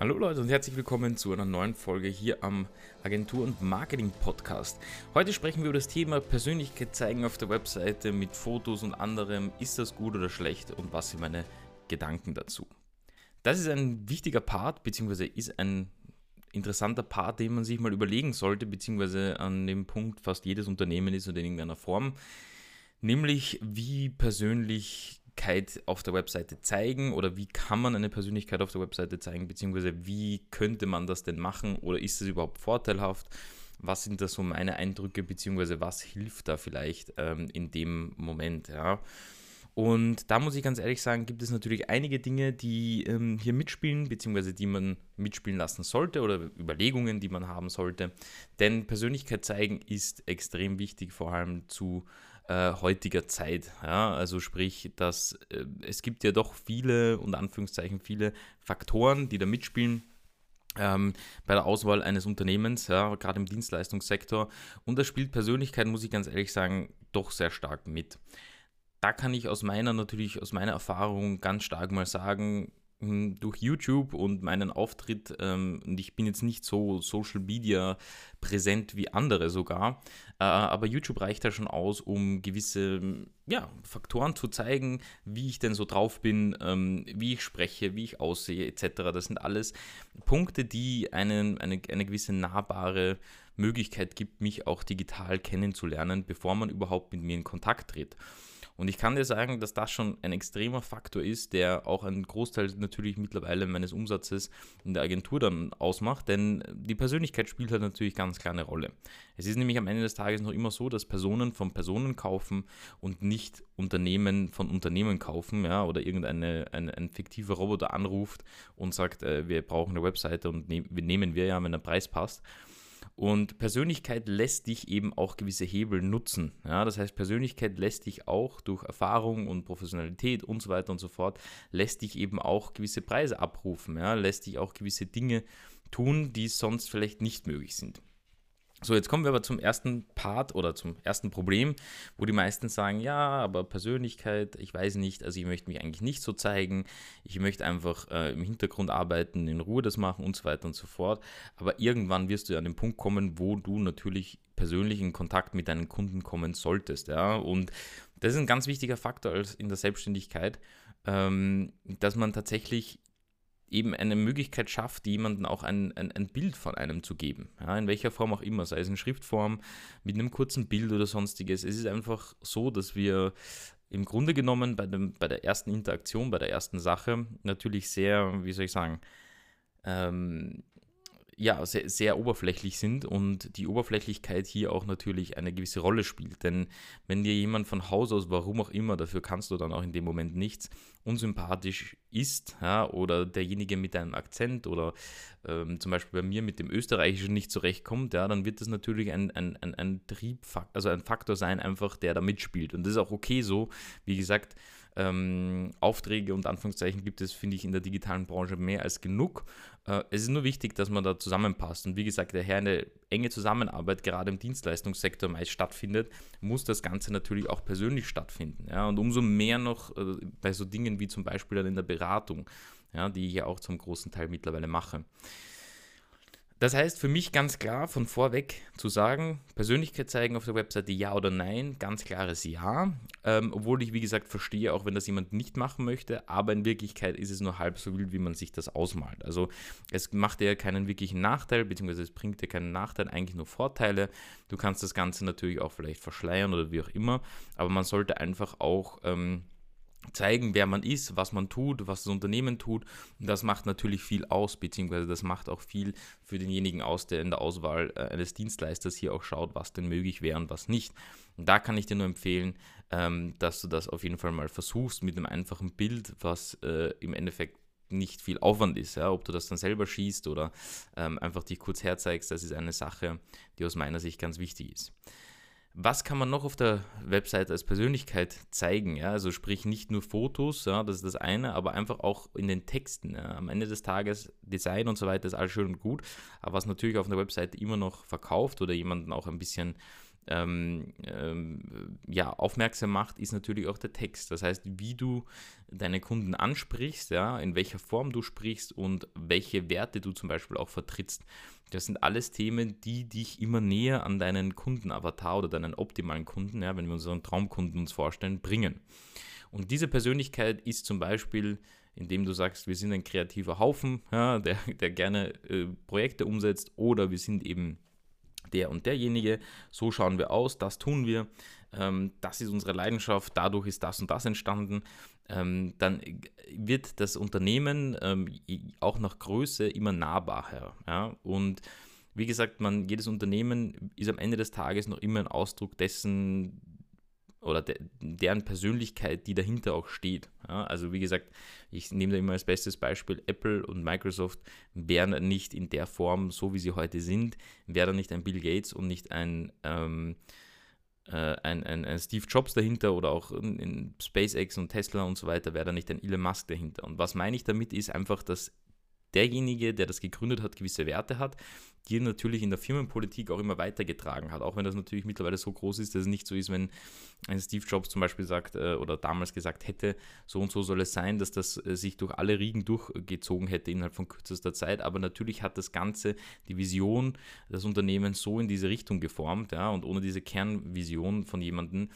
Hallo Leute und herzlich willkommen zu einer neuen Folge hier am Agentur- und Marketing-Podcast. Heute sprechen wir über das Thema Persönlichkeit zeigen auf der Webseite mit Fotos und anderem. Ist das gut oder schlecht und was sind meine Gedanken dazu? Das ist ein wichtiger Part, beziehungsweise ist ein interessanter Part, den man sich mal überlegen sollte, beziehungsweise an dem Punkt fast jedes Unternehmen ist oder in irgendeiner Form. Nämlich, wie persönlich Persönlichkeit auf der Webseite zeigen oder wie kann man eine Persönlichkeit auf der Webseite zeigen, beziehungsweise wie könnte man das denn machen oder ist es überhaupt vorteilhaft? Was sind da so meine Eindrücke, beziehungsweise was hilft da vielleicht ähm, in dem Moment? Ja? Und da muss ich ganz ehrlich sagen, gibt es natürlich einige Dinge, die ähm, hier mitspielen, beziehungsweise die man mitspielen lassen sollte oder Überlegungen, die man haben sollte. Denn Persönlichkeit zeigen ist extrem wichtig, vor allem zu äh, heutiger Zeit. Ja? Also sprich, dass äh, es gibt ja doch viele, unter Anführungszeichen, viele Faktoren, die da mitspielen. Ähm, bei der Auswahl eines Unternehmens, ja, gerade im Dienstleistungssektor. Und da spielt Persönlichkeit, muss ich ganz ehrlich sagen, doch sehr stark mit. Da kann ich aus meiner natürlich, aus meiner Erfahrung ganz stark mal sagen, durch YouTube und meinen Auftritt, ähm, und ich bin jetzt nicht so Social Media präsent wie andere sogar, äh, aber YouTube reicht ja schon aus, um gewisse ja, Faktoren zu zeigen, wie ich denn so drauf bin, ähm, wie ich spreche, wie ich aussehe, etc. Das sind alles Punkte, die einen, eine, eine gewisse nahbare Möglichkeit gibt, mich auch digital kennenzulernen, bevor man überhaupt mit mir in Kontakt tritt. Und ich kann dir sagen, dass das schon ein extremer Faktor ist, der auch einen Großteil natürlich mittlerweile meines Umsatzes in der Agentur dann ausmacht, denn die Persönlichkeit spielt halt natürlich ganz klar eine Rolle. Es ist nämlich am Ende des Tages noch immer so, dass Personen von Personen kaufen und nicht Unternehmen von Unternehmen kaufen, ja, oder irgendeine ein, ein fiktiver Roboter anruft und sagt, äh, wir brauchen eine Webseite und ne nehmen wir ja, wenn der Preis passt. Und Persönlichkeit lässt dich eben auch gewisse Hebel nutzen. Ja, das heißt, Persönlichkeit lässt dich auch durch Erfahrung und Professionalität und so weiter und so fort, lässt dich eben auch gewisse Preise abrufen, ja, lässt dich auch gewisse Dinge tun, die sonst vielleicht nicht möglich sind. So, jetzt kommen wir aber zum ersten Part oder zum ersten Problem, wo die meisten sagen, ja, aber Persönlichkeit, ich weiß nicht, also ich möchte mich eigentlich nicht so zeigen, ich möchte einfach äh, im Hintergrund arbeiten, in Ruhe das machen und so weiter und so fort. Aber irgendwann wirst du an den Punkt kommen, wo du natürlich persönlich in Kontakt mit deinen Kunden kommen solltest, ja. Und das ist ein ganz wichtiger Faktor in der Selbstständigkeit, ähm, dass man tatsächlich eben eine Möglichkeit schafft, jemandem auch ein, ein, ein, Bild von einem zu geben. Ja, in welcher Form auch immer, sei es in Schriftform, mit einem kurzen Bild oder sonstiges. Es ist einfach so, dass wir im Grunde genommen bei, dem, bei der ersten Interaktion, bei der ersten Sache natürlich sehr, wie soll ich sagen, ähm, ja, sehr, sehr oberflächlich sind und die Oberflächlichkeit hier auch natürlich eine gewisse Rolle spielt. Denn wenn dir jemand von Haus aus, warum auch immer, dafür kannst du dann auch in dem Moment nichts, unsympathisch ist, ja, oder derjenige mit einem Akzent oder ähm, zum Beispiel bei mir mit dem Österreichischen nicht zurechtkommt, ja, dann wird das natürlich ein, ein, ein, ein Triebfaktor, also ein Faktor sein, einfach der da mitspielt. Und das ist auch okay so. Wie gesagt, ähm, Aufträge und Anführungszeichen gibt es, finde ich, in der digitalen Branche mehr als genug. Äh, es ist nur wichtig, dass man da zusammenpasst. Und wie gesagt, daher eine enge Zusammenarbeit gerade im Dienstleistungssektor meist stattfindet, muss das Ganze natürlich auch persönlich stattfinden. Ja? Und umso mehr noch äh, bei so Dingen wie zum Beispiel dann in der Beratung, ja, die ich ja auch zum großen Teil mittlerweile mache. Das heißt für mich ganz klar von vorweg zu sagen, Persönlichkeit zeigen auf der Webseite ja oder nein, ganz klares Ja. Ähm, obwohl ich, wie gesagt, verstehe, auch wenn das jemand nicht machen möchte, aber in Wirklichkeit ist es nur halb so wild, wie man sich das ausmalt. Also es macht ja keinen wirklichen Nachteil, beziehungsweise es bringt dir keinen Nachteil, eigentlich nur Vorteile. Du kannst das Ganze natürlich auch vielleicht verschleiern oder wie auch immer, aber man sollte einfach auch... Ähm, zeigen, wer man ist, was man tut, was das Unternehmen tut. Und das macht natürlich viel aus, beziehungsweise das macht auch viel für denjenigen aus, der in der Auswahl äh, eines Dienstleisters hier auch schaut, was denn möglich wäre und was nicht. Und da kann ich dir nur empfehlen, ähm, dass du das auf jeden Fall mal versuchst mit einem einfachen Bild, was äh, im Endeffekt nicht viel Aufwand ist. Ja? Ob du das dann selber schießt oder ähm, einfach dich kurz herzeigst, das ist eine Sache, die aus meiner Sicht ganz wichtig ist. Was kann man noch auf der Website als Persönlichkeit zeigen? Ja? Also sprich nicht nur Fotos, ja, das ist das eine, aber einfach auch in den Texten. Ja? Am Ende des Tages Design und so weiter ist alles schön und gut, aber was natürlich auf einer Website immer noch verkauft oder jemanden auch ein bisschen ähm, ähm, ja, aufmerksam macht, ist natürlich auch der Text. Das heißt, wie du deine Kunden ansprichst, ja, in welcher Form du sprichst und welche Werte du zum Beispiel auch vertrittst. Das sind alles Themen, die dich immer näher an deinen Kundenavatar oder deinen optimalen Kunden, ja, wenn wir unseren Traumkunden uns vorstellen, bringen. Und diese Persönlichkeit ist zum Beispiel, indem du sagst, wir sind ein kreativer Haufen, ja, der, der gerne äh, Projekte umsetzt, oder wir sind eben der und derjenige, so schauen wir aus, das tun wir, ähm, das ist unsere Leidenschaft, dadurch ist das und das entstanden, ähm, dann wird das Unternehmen ähm, auch nach Größe immer nahbarer. Und wie gesagt, man, jedes Unternehmen ist am Ende des Tages noch immer ein Ausdruck dessen, oder de, deren Persönlichkeit, die dahinter auch steht. Ja, also wie gesagt, ich nehme da immer als bestes Beispiel, Apple und Microsoft wären nicht in der Form, so wie sie heute sind, wäre da nicht ein Bill Gates und nicht ein, ähm, äh, ein, ein, ein, Steve Jobs dahinter oder auch in, in SpaceX und Tesla und so weiter, wäre da nicht ein Elon Musk dahinter. Und was meine ich damit ist einfach, dass derjenige, der das gegründet hat, gewisse Werte hat, die er natürlich in der Firmenpolitik auch immer weitergetragen hat. Auch wenn das natürlich mittlerweile so groß ist, dass es nicht so ist, wenn ein Steve Jobs zum Beispiel sagt äh, oder damals gesagt hätte, so und so soll es sein, dass das äh, sich durch alle Riegen durchgezogen hätte innerhalb von kürzester Zeit. Aber natürlich hat das Ganze die Vision des Unternehmens so in diese Richtung geformt. Ja, und ohne diese Kernvision von jemandem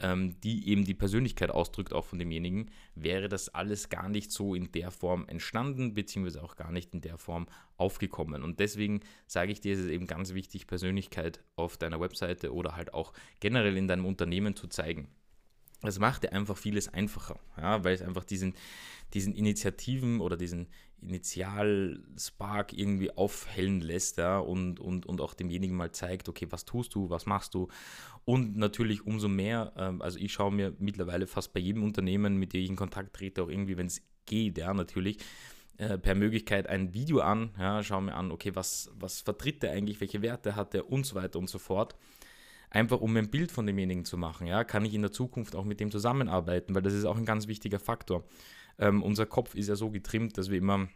ähm, die eben die Persönlichkeit ausdrückt, auch von demjenigen, wäre das alles gar nicht so in der Form entstanden, beziehungsweise auch gar nicht in der Form aufgekommen. Und deswegen sage ich dir, es ist eben ganz wichtig, Persönlichkeit auf deiner Webseite oder halt auch generell in deinem Unternehmen zu zeigen. Das macht dir einfach vieles einfacher, ja, weil es einfach diesen, diesen Initiativen oder diesen Initial-Spark irgendwie aufhellen lässt ja, und, und, und auch demjenigen mal zeigt, okay, was tust du, was machst du und natürlich umso mehr, ähm, also ich schaue mir mittlerweile fast bei jedem Unternehmen, mit dem ich in Kontakt trete, auch irgendwie, wenn es geht, ja, natürlich, äh, per Möglichkeit ein Video an, ja, schaue mir an, okay, was, was vertritt er eigentlich, welche Werte hat er und so weiter und so fort. Einfach um ein Bild von demjenigen zu machen, ja, kann ich in der Zukunft auch mit dem zusammenarbeiten, weil das ist auch ein ganz wichtiger Faktor. Ähm, unser Kopf ist ja so getrimmt, dass wir immer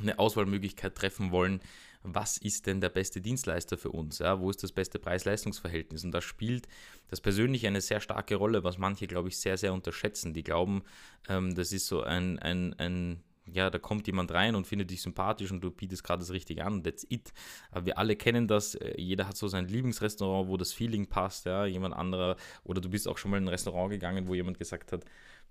eine Auswahlmöglichkeit treffen wollen, was ist denn der beste Dienstleister für uns? Ja? Wo ist das beste Preis-Leistungs-Verhältnis? Und da spielt das Persönliche eine sehr starke Rolle, was manche, glaube ich, sehr, sehr unterschätzen. Die glauben, ähm, das ist so ein, ein, ein ja, da kommt jemand rein und findet dich sympathisch und du bietest gerade das Richtige an, that's it. Aber wir alle kennen das, äh, jeder hat so sein Lieblingsrestaurant, wo das Feeling passt, ja, jemand anderer, oder du bist auch schon mal in ein Restaurant gegangen, wo jemand gesagt hat,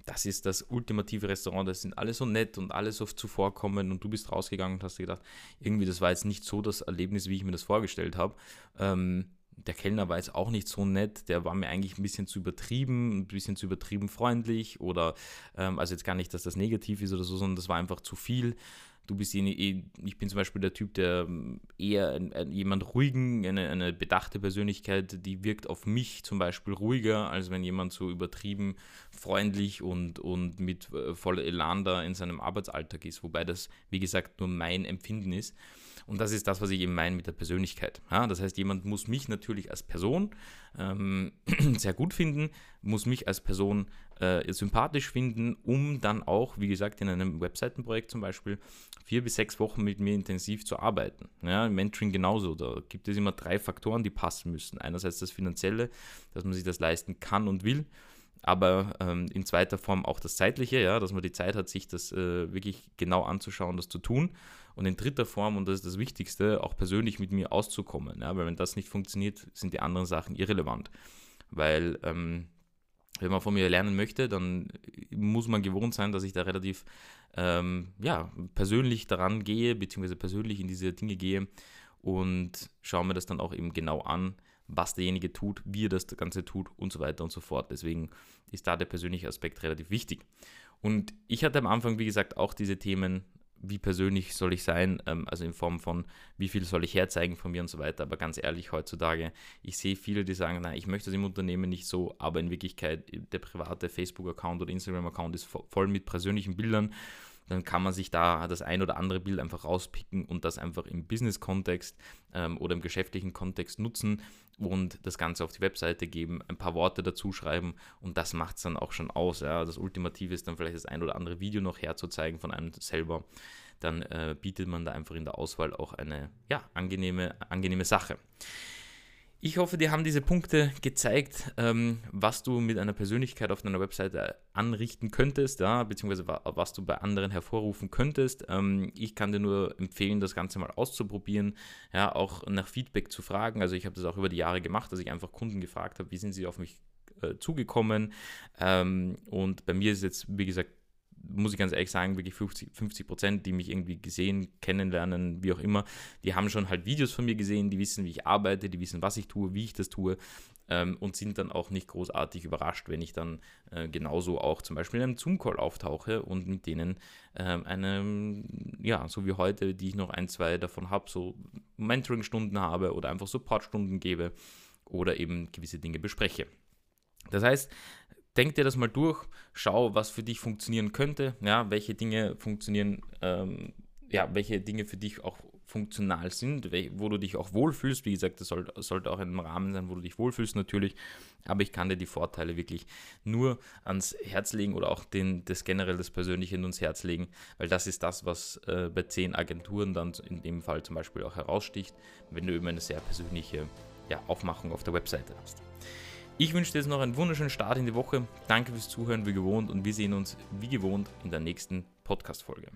das ist das ultimative Restaurant, das sind alle so nett und alle so zuvorkommen und du bist rausgegangen und hast dir gedacht, irgendwie das war jetzt nicht so das Erlebnis, wie ich mir das vorgestellt habe. Ähm, der Kellner war jetzt auch nicht so nett, der war mir eigentlich ein bisschen zu übertrieben, ein bisschen zu übertrieben freundlich oder, ähm, also jetzt gar nicht, dass das negativ ist oder so, sondern das war einfach zu viel. Du bist eh, ich bin zum Beispiel der Typ, der ähm, eher jemand ruhigen, eine, eine bedachte Persönlichkeit, die wirkt auf mich zum Beispiel ruhiger, als wenn jemand so übertrieben freundlich und, und mit äh, voller Elan da in seinem Arbeitsalltag ist, wobei das, wie gesagt, nur mein Empfinden ist. Und das ist das, was ich eben meine mit der Persönlichkeit. Ja, das heißt, jemand muss mich natürlich als Person ähm, sehr gut finden, muss mich als Person äh, sympathisch finden, um dann auch, wie gesagt, in einem Webseitenprojekt zum Beispiel vier bis sechs Wochen mit mir intensiv zu arbeiten. Ja, Im Mentoring genauso. Da gibt es immer drei Faktoren, die passen müssen. Einerseits das Finanzielle, dass man sich das leisten kann und will aber ähm, in zweiter Form auch das Zeitliche, ja, dass man die Zeit hat, sich das äh, wirklich genau anzuschauen, das zu tun. Und in dritter Form, und das ist das Wichtigste, auch persönlich mit mir auszukommen. Ja, weil wenn das nicht funktioniert, sind die anderen Sachen irrelevant. Weil ähm, wenn man von mir lernen möchte, dann muss man gewohnt sein, dass ich da relativ ähm, ja, persönlich daran gehe, beziehungsweise persönlich in diese Dinge gehe und schaue mir das dann auch eben genau an, was derjenige tut, wie er das Ganze tut und so weiter und so fort. Deswegen ist da der persönliche Aspekt relativ wichtig. Und ich hatte am Anfang, wie gesagt, auch diese Themen wie persönlich soll ich sein, ähm, also in Form von, wie viel soll ich herzeigen von mir und so weiter. Aber ganz ehrlich, heutzutage, ich sehe viele, die sagen, nein, ich möchte das im Unternehmen nicht so, aber in Wirklichkeit, der private Facebook-Account oder Instagram-Account ist voll mit persönlichen Bildern dann kann man sich da das ein oder andere Bild einfach rauspicken und das einfach im Business-Kontext ähm, oder im geschäftlichen Kontext nutzen und das Ganze auf die Webseite geben, ein paar Worte dazu schreiben und das macht es dann auch schon aus. Ja. Das Ultimative ist dann vielleicht das ein oder andere Video noch herzuzeigen von einem selber. Dann äh, bietet man da einfach in der Auswahl auch eine ja, angenehme, angenehme Sache. Ich hoffe, dir haben diese Punkte gezeigt, ähm, was du mit einer Persönlichkeit auf deiner Webseite anrichten könntest, ja, beziehungsweise was du bei anderen hervorrufen könntest. Ähm, ich kann dir nur empfehlen, das Ganze mal auszuprobieren, ja, auch nach Feedback zu fragen. Also ich habe das auch über die Jahre gemacht, dass ich einfach Kunden gefragt habe, wie sind sie auf mich äh, zugekommen. Ähm, und bei mir ist jetzt, wie gesagt, muss ich ganz ehrlich sagen, wirklich 50 Prozent, die mich irgendwie gesehen, kennenlernen, wie auch immer, die haben schon halt Videos von mir gesehen, die wissen, wie ich arbeite, die wissen, was ich tue, wie ich das tue ähm, und sind dann auch nicht großartig überrascht, wenn ich dann äh, genauso auch zum Beispiel in einem Zoom-Call auftauche und mit denen ähm, eine, ja, so wie heute, die ich noch ein, zwei davon habe, so Mentoring-Stunden habe oder einfach Support-Stunden gebe oder eben gewisse Dinge bespreche. Das heißt, denk dir das mal durch, schau, was für dich funktionieren könnte, ja, welche Dinge funktionieren, ähm, ja, welche Dinge für dich auch funktional sind, wo du dich auch wohlfühlst. Wie gesagt, das soll, sollte auch ein Rahmen sein, wo du dich wohlfühlst natürlich. Aber ich kann dir die Vorteile wirklich nur ans Herz legen oder auch den, das generell das Persönliche ans Herz legen, weil das ist das, was äh, bei zehn Agenturen dann in dem Fall zum Beispiel auch heraussticht, wenn du eben eine sehr persönliche ja, Aufmachung auf der Webseite hast. Ich wünsche dir jetzt noch einen wunderschönen Start in die Woche. Danke fürs Zuhören wie gewohnt und wir sehen uns wie gewohnt in der nächsten Podcast-Folge.